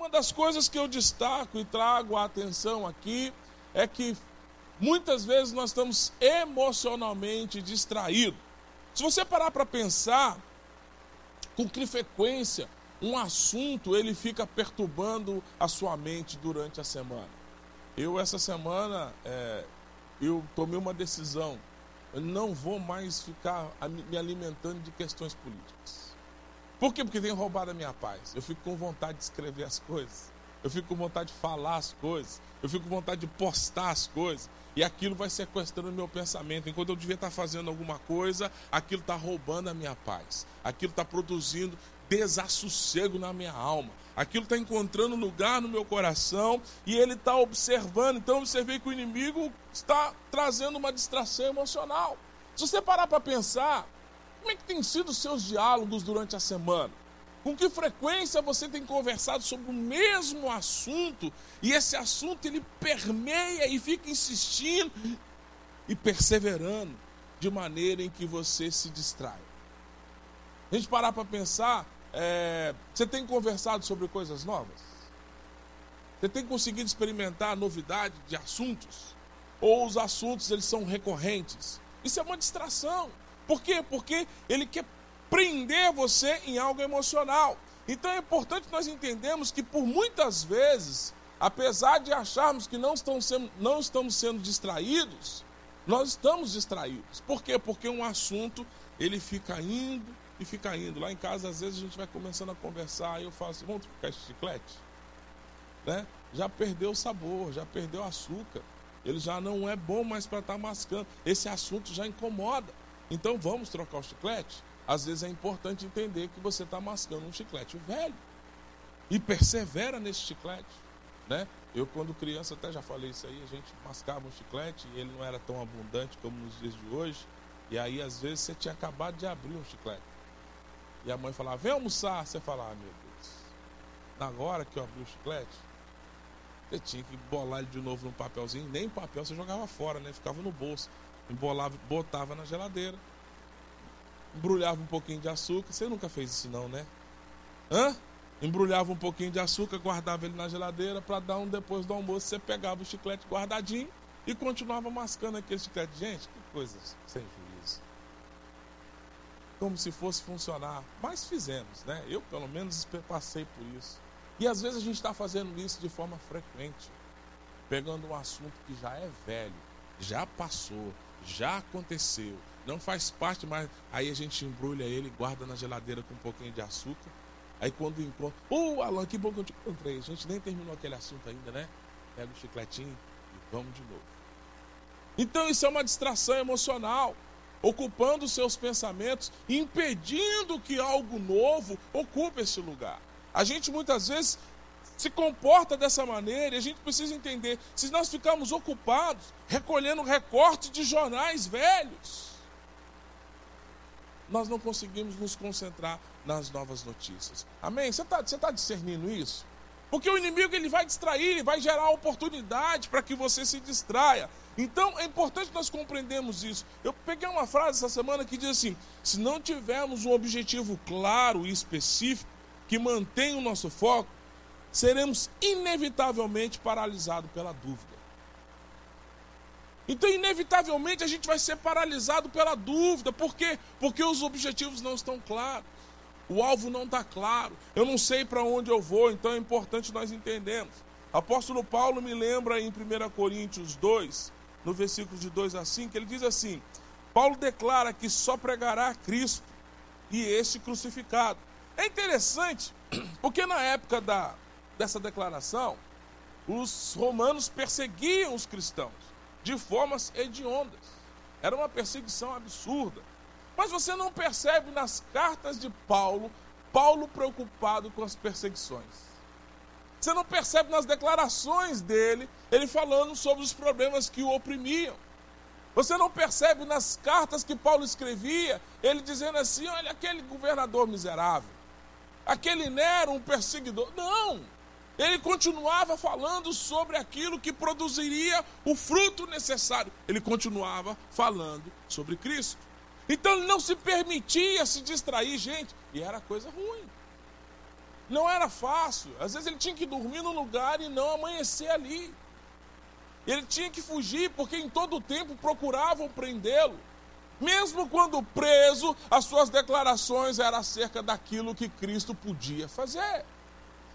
uma das coisas que eu destaco e trago a atenção aqui é que muitas vezes nós estamos emocionalmente distraídos. Se você parar para pensar com que frequência um assunto ele fica perturbando a sua mente durante a semana. Eu essa semana é, eu tomei uma decisão. Eu não vou mais ficar me alimentando de questões políticas. Por quê? Porque tem roubado a minha paz. Eu fico com vontade de escrever as coisas. Eu fico com vontade de falar as coisas. Eu fico com vontade de postar as coisas. E aquilo vai sequestrando meu pensamento. Enquanto eu devia estar fazendo alguma coisa, aquilo está roubando a minha paz. Aquilo está produzindo desassossego na minha alma. Aquilo está encontrando lugar no meu coração e ele está observando. Então, observei que o inimigo está trazendo uma distração emocional. Se você parar para pensar, como é que tem sido os seus diálogos durante a semana? Com que frequência você tem conversado sobre o mesmo assunto e esse assunto ele permeia e fica insistindo e perseverando de maneira em que você se distrai? A gente parar para pensar, é, você tem conversado sobre coisas novas? Você tem conseguido experimentar a novidade de assuntos? Ou os assuntos eles são recorrentes? Isso é uma distração. Por quê? Porque ele quer prender você em algo emocional. Então é importante nós entendermos que por muitas vezes, apesar de acharmos que não estamos sendo, não estamos sendo distraídos, nós estamos distraídos. Por quê? Porque um assunto ele fica indo e fica indo. Lá em casa, às vezes, a gente vai começando a conversar e eu falo assim, vamos trocar esse chiclete? Né? Já perdeu o sabor, já perdeu o açúcar. Ele já não é bom mais para estar tá mascando. Esse assunto já incomoda. Então vamos trocar o chiclete? Às vezes é importante entender que você está mascando um chiclete velho. E persevera nesse chiclete. Né? Eu, quando criança, até já falei isso aí, a gente mascava um chiclete e ele não era tão abundante como nos dias de hoje. E aí, às vezes, você tinha acabado de abrir um chiclete. E a mãe falava, vem almoçar. Você falava, ah, meu Deus. Na hora que eu abri o chiclete, você tinha que bolar ele de novo num papelzinho. Nem papel você jogava fora, né? Ficava no bolso embolava, botava na geladeira, embrulhava um pouquinho de açúcar. Você nunca fez isso não, né? Hã? Embrulhava um pouquinho de açúcar, guardava ele na geladeira para dar um depois do almoço. Você pegava o chiclete guardadinho e continuava mascando aquele chiclete. Gente, que coisa sem juízo. Como se fosse funcionar. Mas fizemos, né? Eu, pelo menos, passei por isso. E às vezes a gente está fazendo isso de forma frequente, pegando um assunto que já é velho, já passou, já aconteceu, não faz parte mais. Aí a gente embrulha ele, guarda na geladeira com um pouquinho de açúcar. Aí quando encontra, ô oh, Alan, que bom que eu te encontrei. A gente nem terminou aquele assunto ainda, né? Pega o chicletinho e vamos de novo. Então isso é uma distração emocional, ocupando os seus pensamentos, impedindo que algo novo ocupe esse lugar. A gente muitas vezes se comporta dessa maneira, e a gente precisa entender, se nós ficarmos ocupados recolhendo recorte de jornais velhos, nós não conseguimos nos concentrar nas novas notícias. Amém? Você está tá discernindo isso? Porque o inimigo ele vai distrair, ele vai gerar oportunidade para que você se distraia. Então é importante nós compreendermos isso. Eu peguei uma frase essa semana que diz assim: se não tivermos um objetivo claro e específico que mantenha o nosso foco, seremos inevitavelmente paralisados pela dúvida. Então, inevitavelmente, a gente vai ser paralisado pela dúvida. Por quê? Porque os objetivos não estão claros. O alvo não está claro. Eu não sei para onde eu vou, então é importante nós entendermos. Apóstolo Paulo me lembra em 1 Coríntios 2, no versículo de 2 a 5, ele diz assim: Paulo declara que só pregará Cristo e este crucificado. É interessante, porque na época da, dessa declaração, os romanos perseguiam os cristãos de formas hediondas. Era uma perseguição absurda. Mas você não percebe nas cartas de Paulo, Paulo preocupado com as perseguições. Você não percebe nas declarações dele, ele falando sobre os problemas que o oprimiam. Você não percebe nas cartas que Paulo escrevia, ele dizendo assim: olha, aquele governador miserável, aquele Nero, um perseguidor. Não! Ele continuava falando sobre aquilo que produziria o fruto necessário. Ele continuava falando sobre Cristo. Então ele não se permitia se distrair, gente, e era coisa ruim. Não era fácil. Às vezes ele tinha que dormir no lugar e não amanhecer ali. Ele tinha que fugir porque em todo o tempo procuravam prendê-lo. Mesmo quando preso, as suas declarações eram acerca daquilo que Cristo podia fazer.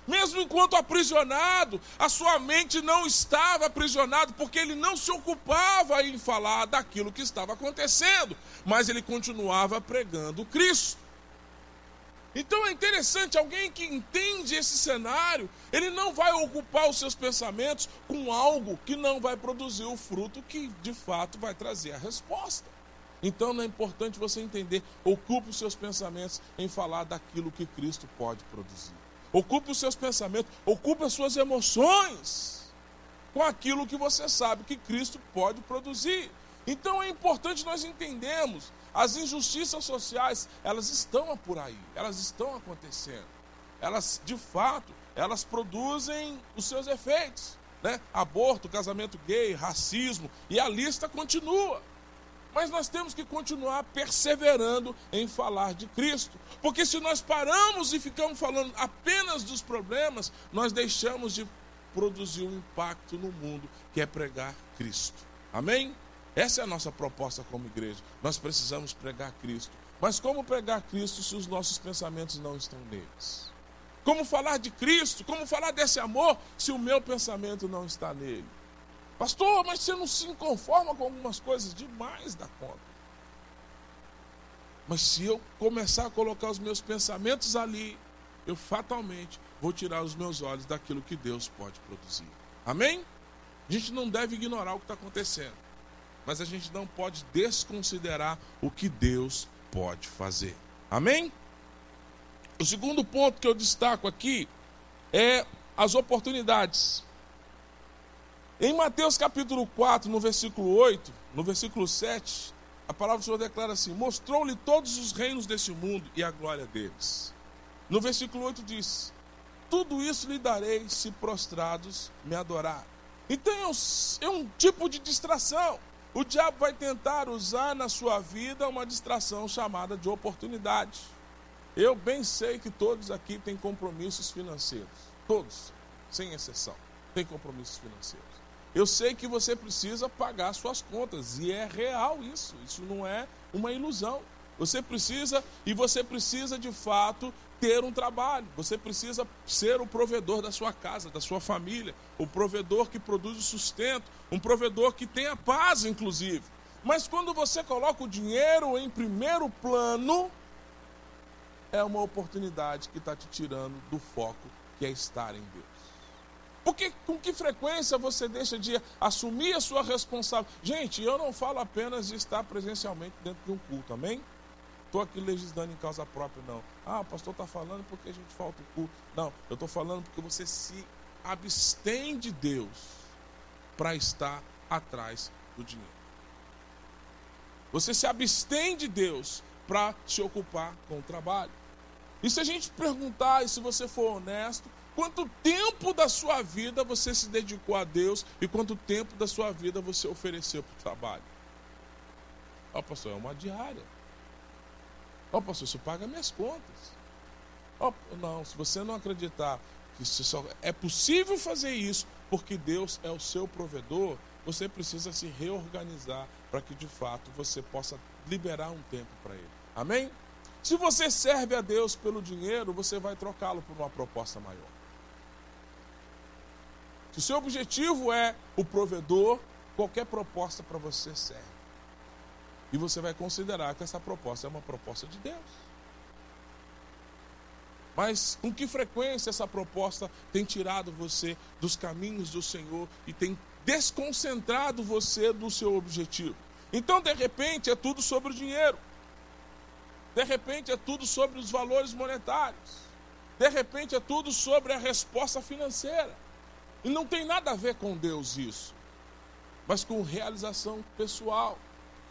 Mesmo enquanto aprisionado, a sua mente não estava aprisionada, porque ele não se ocupava em falar daquilo que estava acontecendo, mas ele continuava pregando Cristo. Então é interessante, alguém que entende esse cenário, ele não vai ocupar os seus pensamentos com algo que não vai produzir o fruto que de fato vai trazer a resposta. Então é importante você entender, ocupe os seus pensamentos em falar daquilo que Cristo pode produzir. Ocupe os seus pensamentos, ocupe as suas emoções com aquilo que você sabe que Cristo pode produzir. Então é importante nós entendermos as injustiças sociais, elas estão por aí, elas estão acontecendo. Elas, de fato, elas produzem os seus efeitos, né? Aborto, casamento gay, racismo, e a lista continua. Mas nós temos que continuar perseverando em falar de Cristo. Porque se nós paramos e ficamos falando apenas dos problemas, nós deixamos de produzir um impacto no mundo, que é pregar Cristo. Amém? Essa é a nossa proposta como igreja. Nós precisamos pregar Cristo. Mas como pregar Cristo se os nossos pensamentos não estão neles? Como falar de Cristo? Como falar desse amor se o meu pensamento não está nele? Pastor, mas você não se conforma com algumas coisas demais da conta. Mas se eu começar a colocar os meus pensamentos ali, eu fatalmente vou tirar os meus olhos daquilo que Deus pode produzir. Amém? A gente não deve ignorar o que está acontecendo, mas a gente não pode desconsiderar o que Deus pode fazer. Amém? O segundo ponto que eu destaco aqui é as oportunidades. Em Mateus capítulo 4, no versículo 8, no versículo 7, a palavra do Senhor declara assim: Mostrou-lhe todos os reinos desse mundo e a glória deles. No versículo 8 diz: Tudo isso lhe darei se prostrados me adorar. Então é um, é um tipo de distração. O diabo vai tentar usar na sua vida uma distração chamada de oportunidade. Eu bem sei que todos aqui têm compromissos financeiros. Todos, sem exceção, têm compromissos financeiros. Eu sei que você precisa pagar suas contas e é real isso. Isso não é uma ilusão. Você precisa e você precisa de fato ter um trabalho. Você precisa ser o provedor da sua casa, da sua família, o provedor que produz o sustento, um provedor que tenha paz, inclusive. Mas quando você coloca o dinheiro em primeiro plano, é uma oportunidade que está te tirando do foco que é estar em Deus. Porque com que frequência você deixa de assumir a sua responsabilidade? Gente, eu não falo apenas de estar presencialmente dentro de um culto, amém? Estou aqui legislando em causa própria, não. Ah, o pastor está falando porque a gente falta o culto. Não, eu estou falando porque você se abstém de Deus para estar atrás do dinheiro. Você se abstém de Deus para se ocupar com o trabalho. E se a gente perguntar, e se você for honesto, Quanto tempo da sua vida você se dedicou a Deus e quanto tempo da sua vida você ofereceu para o trabalho? Ó, oh, pastor, é uma diária. Ó, oh, pastor, isso paga minhas contas. Ó, oh, não, se você não acreditar que só é possível fazer isso porque Deus é o seu provedor, você precisa se reorganizar para que de fato você possa liberar um tempo para Ele. Amém? Se você serve a Deus pelo dinheiro, você vai trocá-lo por uma proposta maior. Se o seu objetivo é o provedor, qualquer proposta para você serve. E você vai considerar que essa proposta é uma proposta de Deus. Mas com que frequência essa proposta tem tirado você dos caminhos do Senhor e tem desconcentrado você do seu objetivo? Então, de repente, é tudo sobre o dinheiro. De repente, é tudo sobre os valores monetários. De repente, é tudo sobre a resposta financeira. E não tem nada a ver com Deus isso, mas com realização pessoal.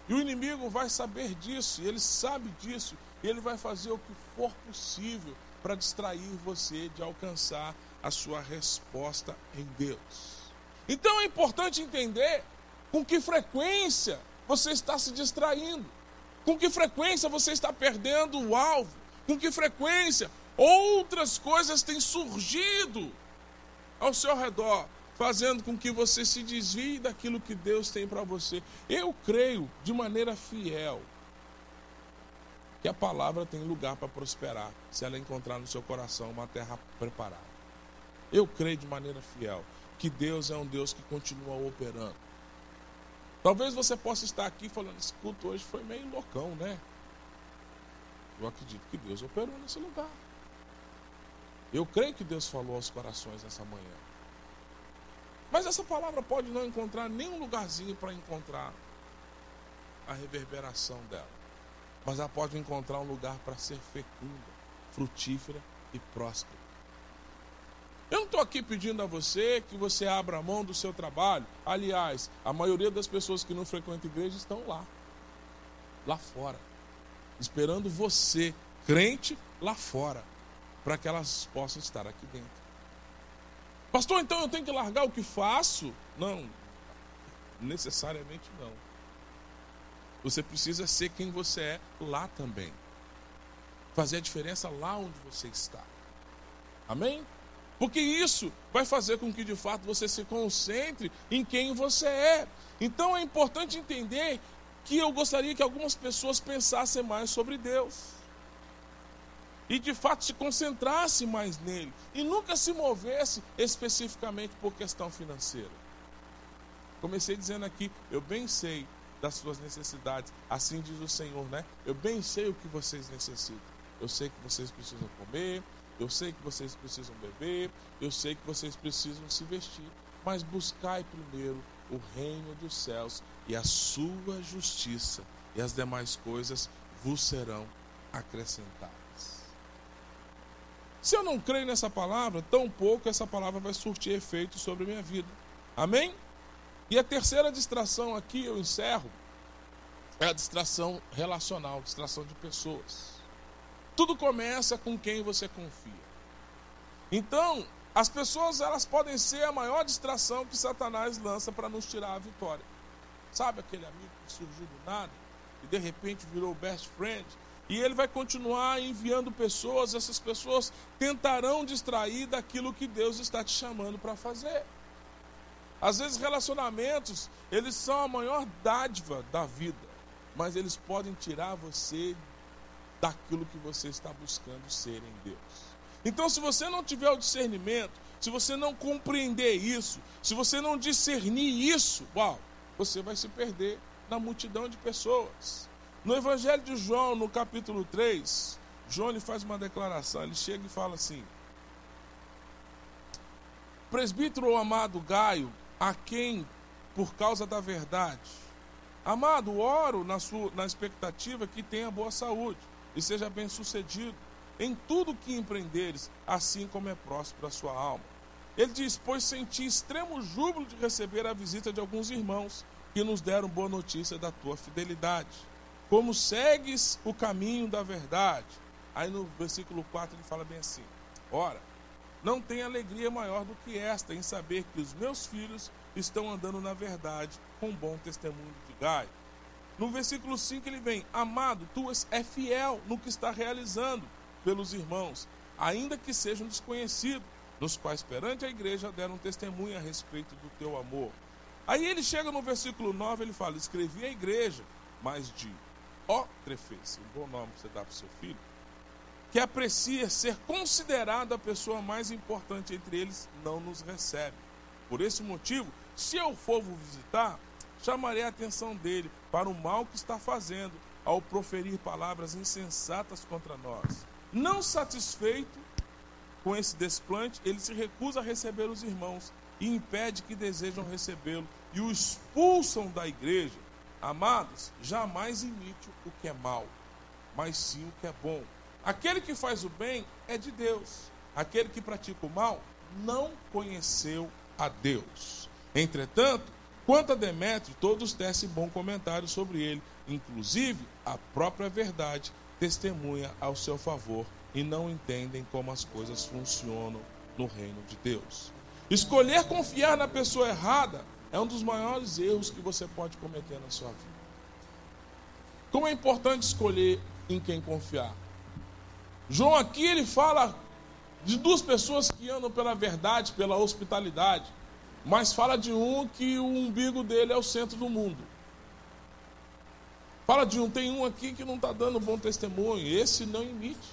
E o inimigo vai saber disso, ele sabe disso, e ele vai fazer o que for possível para distrair você de alcançar a sua resposta em Deus. Então é importante entender com que frequência você está se distraindo, com que frequência você está perdendo o alvo, com que frequência outras coisas têm surgido ao seu redor, fazendo com que você se desvie daquilo que Deus tem para você. Eu creio de maneira fiel que a palavra tem lugar para prosperar, se ela encontrar no seu coração uma terra preparada. Eu creio de maneira fiel que Deus é um Deus que continua operando. Talvez você possa estar aqui falando, esse culto hoje foi meio loucão, né? Eu acredito que Deus operou nesse lugar. Eu creio que Deus falou aos corações nessa manhã. Mas essa palavra pode não encontrar nenhum lugarzinho para encontrar a reverberação dela. Mas ela pode encontrar um lugar para ser fecunda, frutífera e próspera. Eu não estou aqui pedindo a você que você abra a mão do seu trabalho. Aliás, a maioria das pessoas que não frequentam igreja estão lá, lá fora, esperando você, crente, lá fora, para que elas possam estar aqui dentro. Pastor, então eu tenho que largar o que faço? Não, necessariamente não. Você precisa ser quem você é lá também. Fazer a diferença lá onde você está. Amém? Porque isso vai fazer com que de fato você se concentre em quem você é. Então é importante entender que eu gostaria que algumas pessoas pensassem mais sobre Deus e de fato se concentrasse mais nele e nunca se movesse especificamente por questão financeira. Comecei dizendo aqui, eu bem sei das suas necessidades, assim diz o Senhor, né? Eu bem sei o que vocês necessitam. Eu sei que vocês precisam comer, eu sei que vocês precisam beber, eu sei que vocês precisam se vestir, mas buscai primeiro o reino dos céus e a sua justiça, e as demais coisas vos serão acrescentadas. Se eu não creio nessa palavra, tão pouco essa palavra vai surtir efeito sobre a minha vida. Amém? E a terceira distração aqui, eu encerro, é a distração relacional, distração de pessoas. Tudo começa com quem você confia. Então, as pessoas elas podem ser a maior distração que Satanás lança para nos tirar a vitória. Sabe aquele amigo que surgiu do nada e de repente virou best friend e ele vai continuar enviando pessoas, essas pessoas tentarão distrair daquilo que Deus está te chamando para fazer. Às vezes relacionamentos, eles são a maior dádiva da vida, mas eles podem tirar você daquilo que você está buscando ser em Deus. Então, se você não tiver o discernimento, se você não compreender isso, se você não discernir isso, uau, você vai se perder na multidão de pessoas. No Evangelho de João, no capítulo 3, João ele faz uma declaração, ele chega e fala assim: Presbítero amado Gaio, a quem, por causa da verdade, amado, oro na, sua, na expectativa que tenha boa saúde e seja bem sucedido em tudo que empreenderes, assim como é próspero a sua alma. Ele diz: Pois senti extremo júbilo de receber a visita de alguns irmãos que nos deram boa notícia da tua fidelidade como segues o caminho da verdade. Aí no versículo 4 ele fala bem assim: Ora, não tem alegria maior do que esta em saber que os meus filhos estão andando na verdade com bom testemunho de Gai. No versículo 5 ele vem: Amado, tu é fiel no que está realizando pelos irmãos, ainda que sejam desconhecidos, nos quais perante a igreja deram testemunho a respeito do teu amor. Aí ele chega no versículo 9, ele fala: Escrevi à igreja, mas de ó Trefeice, um bom nome que você dá para o seu filho, que aprecia ser considerado a pessoa mais importante entre eles, não nos recebe. Por esse motivo, se eu for vos visitar, chamarei a atenção dele para o mal que está fazendo ao proferir palavras insensatas contra nós. Não satisfeito com esse desplante, ele se recusa a receber os irmãos e impede que desejam recebê-lo e o expulsam da igreja. Amados, jamais imite o que é mal, mas sim o que é bom. Aquele que faz o bem é de Deus. Aquele que pratica o mal não conheceu a Deus. Entretanto, quanto a Demétrio, todos tecem bom comentário sobre ele, inclusive a própria verdade testemunha ao seu favor e não entendem como as coisas funcionam no reino de Deus. Escolher confiar na pessoa errada é um dos maiores erros que você pode cometer na sua vida. Como é importante escolher em quem confiar. João aqui ele fala de duas pessoas que andam pela verdade, pela hospitalidade, mas fala de um que o umbigo dele é o centro do mundo. Fala de um, tem um aqui que não está dando bom testemunho, esse não imite.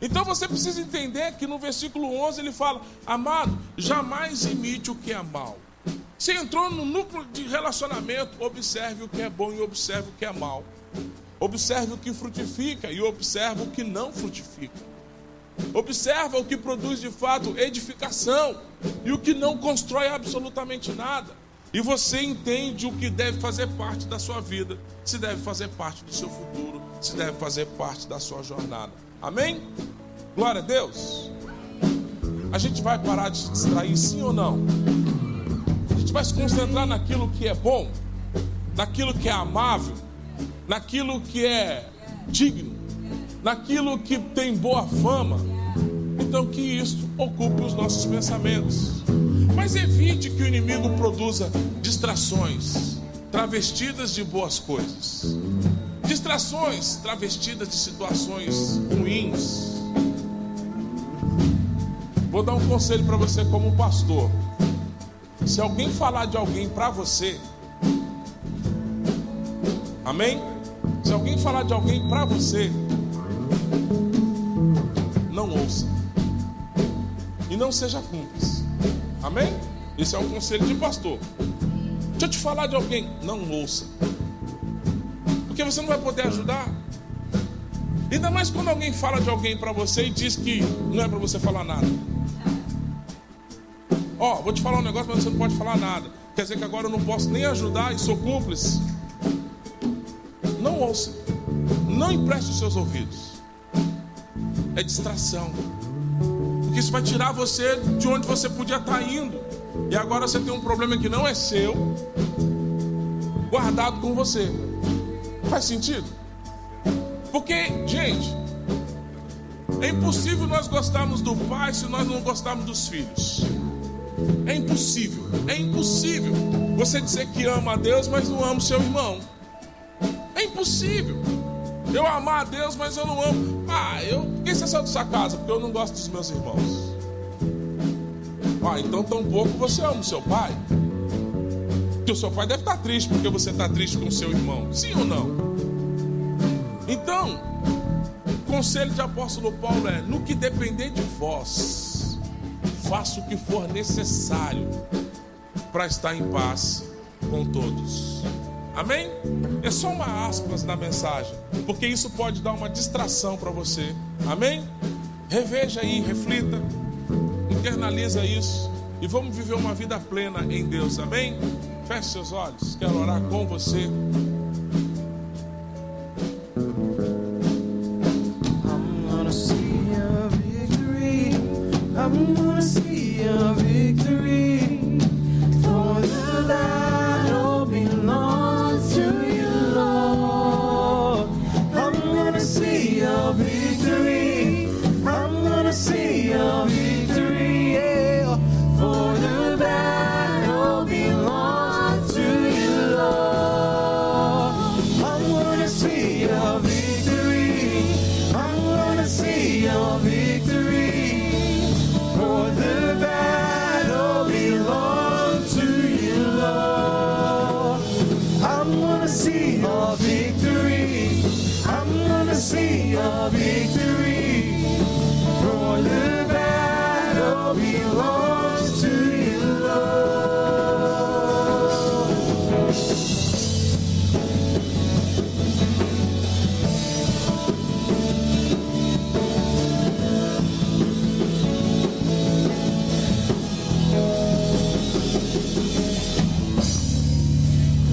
Então você precisa entender que no versículo 11 ele fala: Amado, jamais imite o que é mal. Você entrou no núcleo de relacionamento, observe o que é bom e observe o que é mal. Observe o que frutifica e observe o que não frutifica. Observa o que produz de fato edificação e o que não constrói absolutamente nada. E você entende o que deve fazer parte da sua vida, se deve fazer parte do seu futuro, se deve fazer parte da sua jornada. Amém? Glória a Deus. A gente vai parar de se distrair, sim ou não? Gente vai se concentrar naquilo que é bom, naquilo que é amável, naquilo que é digno, naquilo que tem boa fama. Então, que isso ocupe os nossos pensamentos. Mas evite que o inimigo produza distrações travestidas de boas coisas. Distrações travestidas de situações ruins. Vou dar um conselho para você como pastor. Se alguém falar de alguém para você, amém? Se alguém falar de alguém para você, não ouça. E não seja cúmplice. Amém? Esse é um conselho de pastor. Deixa eu te falar de alguém, não ouça. Porque você não vai poder ajudar. Ainda mais quando alguém fala de alguém para você e diz que não é para você falar nada. Ó, oh, vou te falar um negócio, mas você não pode falar nada. Quer dizer que agora eu não posso nem ajudar e sou cúmplice. Não ouça. Não empreste os seus ouvidos. É distração. Porque isso vai tirar você de onde você podia estar indo. E agora você tem um problema que não é seu, guardado com você. Faz sentido? Porque, gente, é impossível nós gostarmos do pai se nós não gostarmos dos filhos. É impossível, é impossível você dizer que ama a Deus, mas não ama o seu irmão. É impossível. Eu amar a Deus, mas eu não amo. Ah, eu. Por que você saiu da sua casa? Porque eu não gosto dos meus irmãos. Ah, então tão pouco você ama o seu pai. Porque o seu pai deve estar triste porque você está triste com o seu irmão. Sim ou não? Então, o conselho de apóstolo Paulo é: no que depender de vós, faça o que for necessário para estar em paz com todos. Amém? É só uma aspas na mensagem, porque isso pode dar uma distração para você. Amém? Reveja aí, reflita, internaliza isso e vamos viver uma vida plena em Deus. Amém? Feche seus olhos, quero orar com você. don't wanna see I'm gonna see a victory. For the battle belongs to you.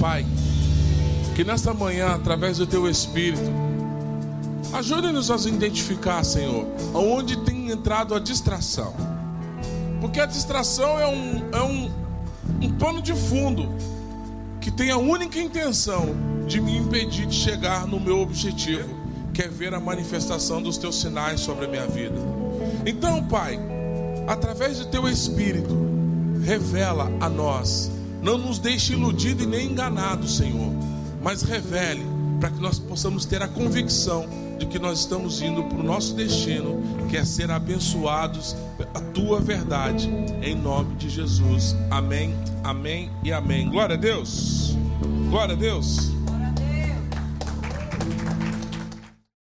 Pai, que nesta manhã, através do Teu Espírito, ajude-nos a identificar, Senhor, aonde tem entrado a distração. Porque a distração é um, é um, um pano de fundo que tem a única intenção de me impedir de chegar no meu objetivo, que é ver a manifestação dos Teus sinais sobre a minha vida. Então, Pai, através do Teu Espírito, revela a nós. Não nos deixe iludido e nem enganado, Senhor, mas revele para que nós possamos ter a convicção de que nós estamos indo para o nosso destino, que é ser abençoados a tua verdade, em nome de Jesus. Amém, amém e amém. Glória a Deus. Glória a Deus.